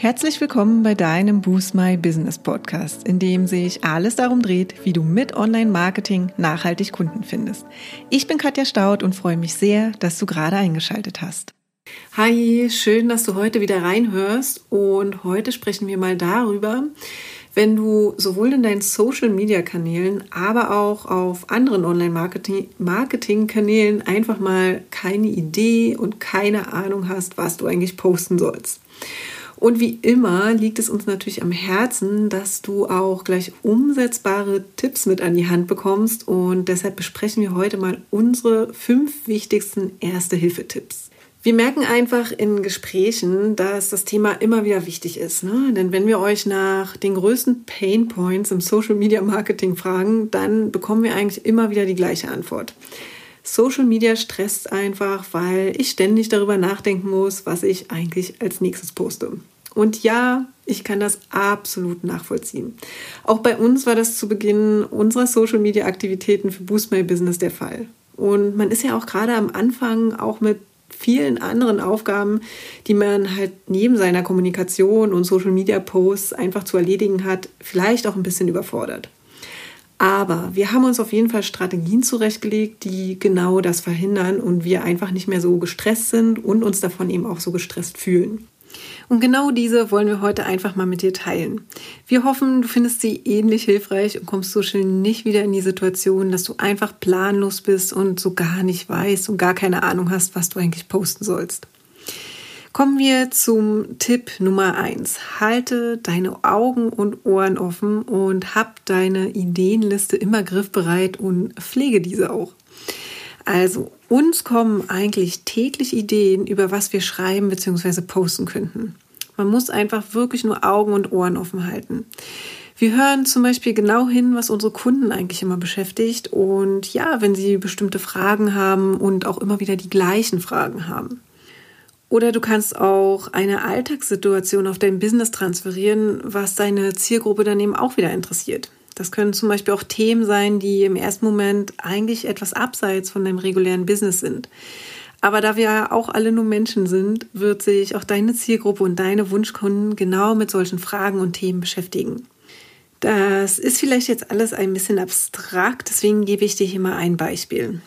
Herzlich willkommen bei deinem Boost My Business Podcast, in dem sich alles darum dreht, wie du mit Online-Marketing nachhaltig Kunden findest. Ich bin Katja Staud und freue mich sehr, dass du gerade eingeschaltet hast. Hi, schön, dass du heute wieder reinhörst und heute sprechen wir mal darüber, wenn du sowohl in deinen Social-Media-Kanälen, aber auch auf anderen Online-Marketing-Kanälen einfach mal keine Idee und keine Ahnung hast, was du eigentlich posten sollst. Und wie immer liegt es uns natürlich am Herzen, dass du auch gleich umsetzbare Tipps mit an die Hand bekommst. Und deshalb besprechen wir heute mal unsere fünf wichtigsten Erste-Hilfe-Tipps. Wir merken einfach in Gesprächen, dass das Thema immer wieder wichtig ist. Ne? Denn wenn wir euch nach den größten Pain Points im Social Media Marketing fragen, dann bekommen wir eigentlich immer wieder die gleiche Antwort. Social Media stresst einfach, weil ich ständig darüber nachdenken muss, was ich eigentlich als nächstes poste. Und ja, ich kann das absolut nachvollziehen. Auch bei uns war das zu Beginn unserer Social Media Aktivitäten für Boost My Business der Fall. Und man ist ja auch gerade am Anfang auch mit vielen anderen Aufgaben, die man halt neben seiner Kommunikation und Social Media Posts einfach zu erledigen hat, vielleicht auch ein bisschen überfordert. Aber wir haben uns auf jeden Fall Strategien zurechtgelegt, die genau das verhindern und wir einfach nicht mehr so gestresst sind und uns davon eben auch so gestresst fühlen. Und genau diese wollen wir heute einfach mal mit dir teilen. Wir hoffen, du findest sie ähnlich hilfreich und kommst so schnell nicht wieder in die Situation, dass du einfach planlos bist und so gar nicht weißt und gar keine Ahnung hast, was du eigentlich posten sollst. Kommen wir zum Tipp Nummer eins: Halte deine Augen und Ohren offen und hab deine Ideenliste immer griffbereit und pflege diese auch. Also, uns kommen eigentlich täglich Ideen, über was wir schreiben bzw. posten könnten. Man muss einfach wirklich nur Augen und Ohren offen halten. Wir hören zum Beispiel genau hin, was unsere Kunden eigentlich immer beschäftigt und ja, wenn sie bestimmte Fragen haben und auch immer wieder die gleichen Fragen haben. Oder du kannst auch eine Alltagssituation auf dein Business transferieren, was deine Zielgruppe dann eben auch wieder interessiert. Das können zum Beispiel auch Themen sein, die im ersten Moment eigentlich etwas abseits von deinem regulären Business sind. Aber da wir ja auch alle nur Menschen sind, wird sich auch deine Zielgruppe und deine Wunschkunden genau mit solchen Fragen und Themen beschäftigen. Das ist vielleicht jetzt alles ein bisschen abstrakt, deswegen gebe ich dir hier mal ein Beispiel.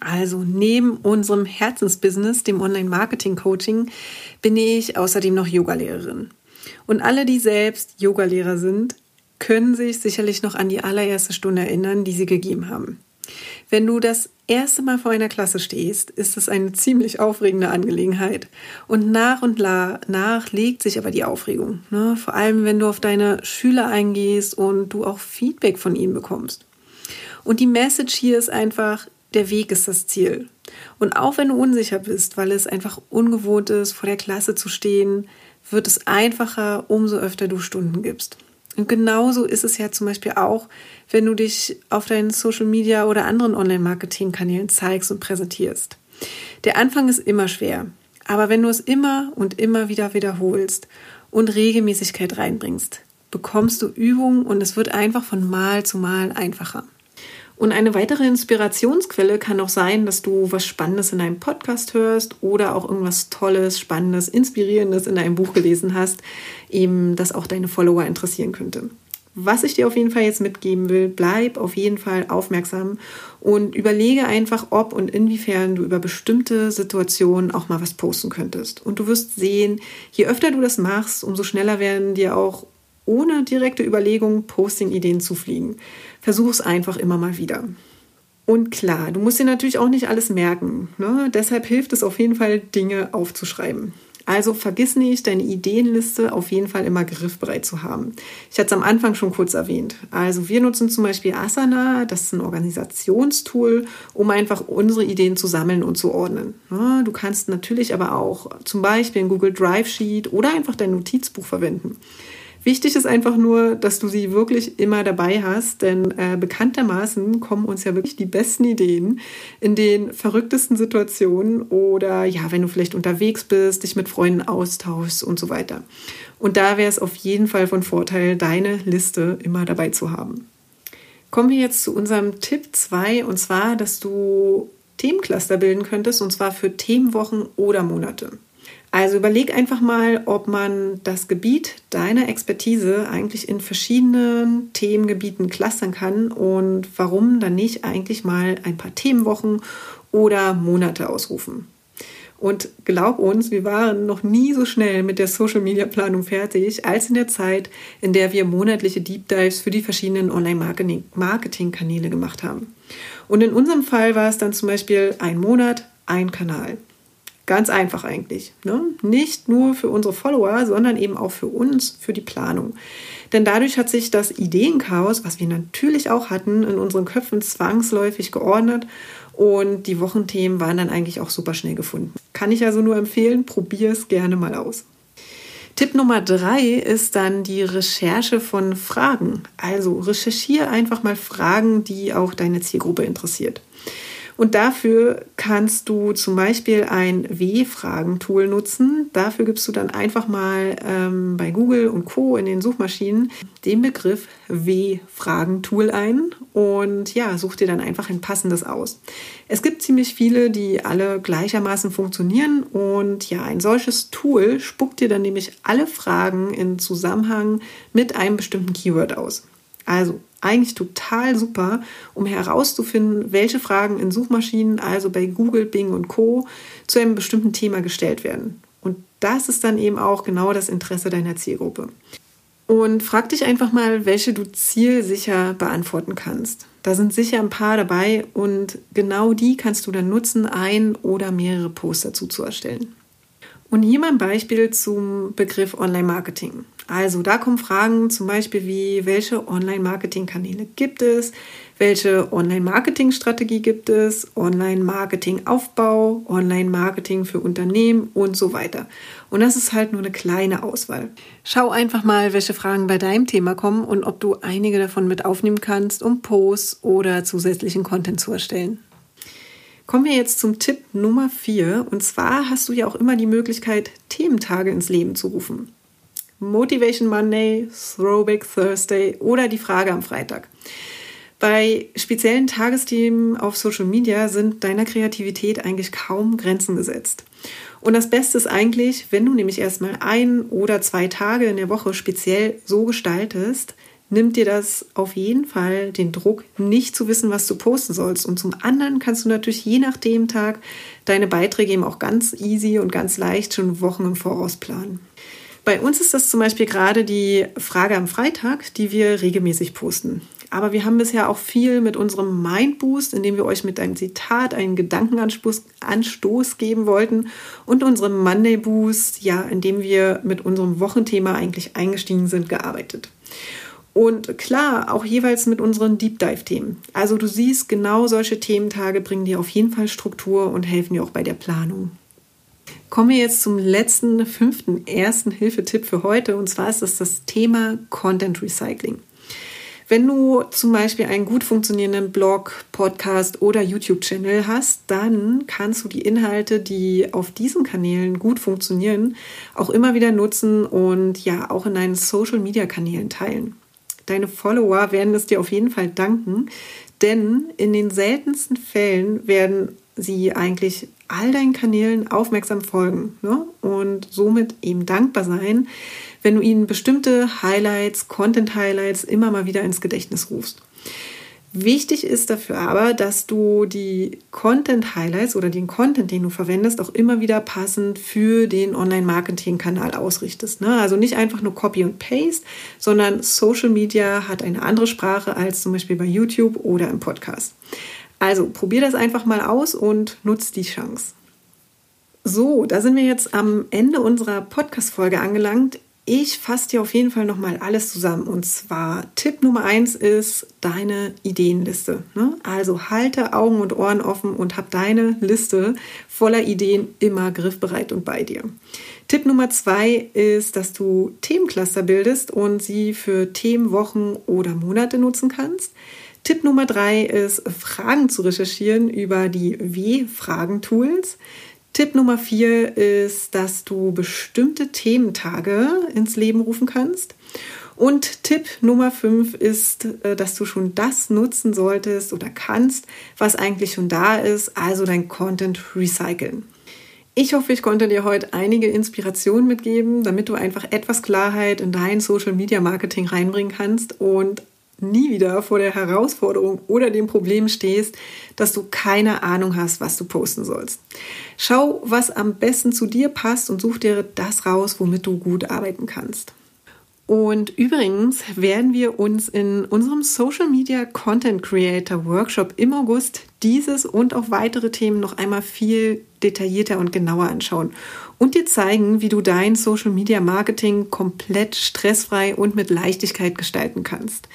Also neben unserem Herzensbusiness, dem Online-Marketing-Coaching, bin ich außerdem noch Yogalehrerin. Und alle, die selbst Yogalehrer sind, können sich sicherlich noch an die allererste Stunde erinnern, die sie gegeben haben. Wenn du das erste Mal vor einer Klasse stehst, ist es eine ziemlich aufregende Angelegenheit. Und nach und nach legt sich aber die Aufregung. Ne? Vor allem, wenn du auf deine Schüler eingehst und du auch Feedback von ihnen bekommst. Und die Message hier ist einfach, der Weg ist das Ziel. Und auch wenn du unsicher bist, weil es einfach ungewohnt ist, vor der Klasse zu stehen, wird es einfacher, umso öfter du Stunden gibst. Und genauso ist es ja zum Beispiel auch, wenn du dich auf deinen Social Media oder anderen Online-Marketing-Kanälen zeigst und präsentierst. Der Anfang ist immer schwer, aber wenn du es immer und immer wieder wiederholst und Regelmäßigkeit reinbringst, bekommst du Übung und es wird einfach von Mal zu Mal einfacher. Und eine weitere Inspirationsquelle kann auch sein, dass du was Spannendes in einem Podcast hörst oder auch irgendwas Tolles, Spannendes, Inspirierendes in einem Buch gelesen hast, eben das auch deine Follower interessieren könnte. Was ich dir auf jeden Fall jetzt mitgeben will, bleib auf jeden Fall aufmerksam und überlege einfach, ob und inwiefern du über bestimmte Situationen auch mal was posten könntest. Und du wirst sehen, je öfter du das machst, umso schneller werden dir auch ohne direkte Überlegung Posting-Ideen zu fliegen. Versuch es einfach immer mal wieder. Und klar, du musst dir natürlich auch nicht alles merken. Ne? Deshalb hilft es auf jeden Fall, Dinge aufzuschreiben. Also vergiss nicht, deine Ideenliste auf jeden Fall immer griffbereit zu haben. Ich hatte es am Anfang schon kurz erwähnt. Also wir nutzen zum Beispiel Asana, das ist ein Organisationstool, um einfach unsere Ideen zu sammeln und zu ordnen. Ne? Du kannst natürlich aber auch zum Beispiel ein Google Drive Sheet oder einfach dein Notizbuch verwenden. Wichtig ist einfach nur, dass du sie wirklich immer dabei hast, denn äh, bekanntermaßen kommen uns ja wirklich die besten Ideen in den verrücktesten Situationen oder ja, wenn du vielleicht unterwegs bist, dich mit Freunden austauschst und so weiter. Und da wäre es auf jeden Fall von Vorteil, deine Liste immer dabei zu haben. Kommen wir jetzt zu unserem Tipp 2 und zwar, dass du Themencluster bilden könntest und zwar für Themenwochen oder Monate. Also überleg einfach mal, ob man das Gebiet deiner Expertise eigentlich in verschiedenen Themengebieten clustern kann und warum dann nicht eigentlich mal ein paar Themenwochen oder Monate ausrufen. Und glaub uns, wir waren noch nie so schnell mit der Social Media Planung fertig, als in der Zeit, in der wir monatliche Deep Dives für die verschiedenen Online-Marketing-Kanäle gemacht haben. Und in unserem Fall war es dann zum Beispiel ein Monat, ein Kanal. Ganz einfach eigentlich. Ne? Nicht nur für unsere Follower, sondern eben auch für uns, für die Planung. Denn dadurch hat sich das Ideenchaos, was wir natürlich auch hatten, in unseren Köpfen zwangsläufig geordnet und die Wochenthemen waren dann eigentlich auch super schnell gefunden. Kann ich also nur empfehlen, probier es gerne mal aus. Tipp Nummer drei ist dann die Recherche von Fragen. Also recherchiere einfach mal Fragen, die auch deine Zielgruppe interessiert. Und dafür kannst du zum Beispiel ein W-Fragen-Tool nutzen. Dafür gibst du dann einfach mal ähm, bei Google und Co. in den Suchmaschinen den Begriff W-Fragen-Tool ein und ja, such dir dann einfach ein passendes aus. Es gibt ziemlich viele, die alle gleichermaßen funktionieren und ja, ein solches Tool spuckt dir dann nämlich alle Fragen in Zusammenhang mit einem bestimmten Keyword aus. Also eigentlich total super, um herauszufinden, welche Fragen in Suchmaschinen, also bei Google, Bing und Co, zu einem bestimmten Thema gestellt werden. Und das ist dann eben auch genau das Interesse deiner Zielgruppe. Und frag dich einfach mal, welche du zielsicher beantworten kannst. Da sind sicher ein paar dabei und genau die kannst du dann nutzen, ein oder mehrere Posts dazu zu erstellen. Und hier mal ein Beispiel zum Begriff Online-Marketing. Also da kommen Fragen zum Beispiel wie, welche Online-Marketing-Kanäle gibt es? Welche Online-Marketing-Strategie gibt es? Online-Marketing-Aufbau, Online-Marketing für Unternehmen und so weiter. Und das ist halt nur eine kleine Auswahl. Schau einfach mal, welche Fragen bei deinem Thema kommen und ob du einige davon mit aufnehmen kannst, um Posts oder zusätzlichen Content zu erstellen. Kommen wir jetzt zum Tipp Nummer 4. Und zwar hast du ja auch immer die Möglichkeit, Thementage ins Leben zu rufen. Motivation Monday, Throwback Thursday oder die Frage am Freitag. Bei speziellen Tagesthemen auf Social Media sind deiner Kreativität eigentlich kaum Grenzen gesetzt. Und das Beste ist eigentlich, wenn du nämlich erstmal ein oder zwei Tage in der Woche speziell so gestaltest, nimmt dir das auf jeden Fall den Druck, nicht zu wissen, was du posten sollst. Und zum anderen kannst du natürlich je nach dem Tag deine Beiträge eben auch ganz easy und ganz leicht schon Wochen im Voraus planen. Bei uns ist das zum Beispiel gerade die Frage am Freitag, die wir regelmäßig posten. Aber wir haben bisher auch viel mit unserem Mindboost, in dem wir euch mit einem Zitat einen Gedankenanstoß Anstoß geben wollten, und unserem Monday Boost, ja, in dem wir mit unserem Wochenthema eigentlich eingestiegen sind, gearbeitet. Und klar, auch jeweils mit unseren Deep Dive-Themen. Also du siehst, genau solche Thementage bringen dir auf jeden Fall Struktur und helfen dir auch bei der Planung. Kommen wir jetzt zum letzten, fünften, ersten Hilfetipp für heute. Und zwar ist das das Thema Content Recycling. Wenn du zum Beispiel einen gut funktionierenden Blog, Podcast oder YouTube-Channel hast, dann kannst du die Inhalte, die auf diesen Kanälen gut funktionieren, auch immer wieder nutzen und ja auch in deinen Social-Media-Kanälen teilen. Deine Follower werden es dir auf jeden Fall danken, denn in den seltensten Fällen werden sie eigentlich all deinen Kanälen aufmerksam folgen ne? und somit eben dankbar sein, wenn du ihnen bestimmte Highlights, Content-Highlights immer mal wieder ins Gedächtnis rufst. Wichtig ist dafür aber, dass du die Content-Highlights oder den Content, den du verwendest, auch immer wieder passend für den Online-Marketing-Kanal ausrichtest. Ne? Also nicht einfach nur Copy und Paste, sondern Social Media hat eine andere Sprache als zum Beispiel bei YouTube oder im Podcast. Also probier das einfach mal aus und nutz die Chance. So, da sind wir jetzt am Ende unserer Podcast-Folge angelangt. Ich fasse dir auf jeden Fall nochmal alles zusammen. Und zwar Tipp Nummer eins ist deine Ideenliste. Ne? Also halte Augen und Ohren offen und hab deine Liste voller Ideen immer griffbereit und bei dir. Tipp Nummer zwei ist, dass du Themencluster bildest und sie für Themenwochen oder Monate nutzen kannst. Tipp Nummer drei ist, Fragen zu recherchieren über die W-Fragen-Tools. Tipp Nummer vier ist, dass du bestimmte Thementage ins Leben rufen kannst. Und Tipp Nummer fünf ist, äh, dass du schon das nutzen solltest oder kannst, was eigentlich schon da ist, also dein Content recyceln. Ich hoffe, ich konnte dir heute einige Inspirationen mitgeben, damit du einfach etwas Klarheit in dein Social Media Marketing reinbringen kannst und nie wieder vor der Herausforderung oder dem Problem stehst, dass du keine Ahnung hast, was du posten sollst. Schau, was am besten zu dir passt und such dir das raus, womit du gut arbeiten kannst. Und übrigens werden wir uns in unserem Social Media Content Creator Workshop im August dieses und auch weitere Themen noch einmal viel detaillierter und genauer anschauen und dir zeigen, wie du dein Social Media Marketing komplett stressfrei und mit Leichtigkeit gestalten kannst.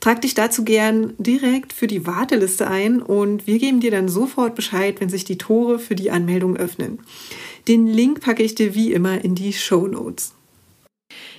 Trag dich dazu gern direkt für die Warteliste ein und wir geben dir dann sofort Bescheid, wenn sich die Tore für die Anmeldung öffnen. Den Link packe ich dir wie immer in die Show Notes.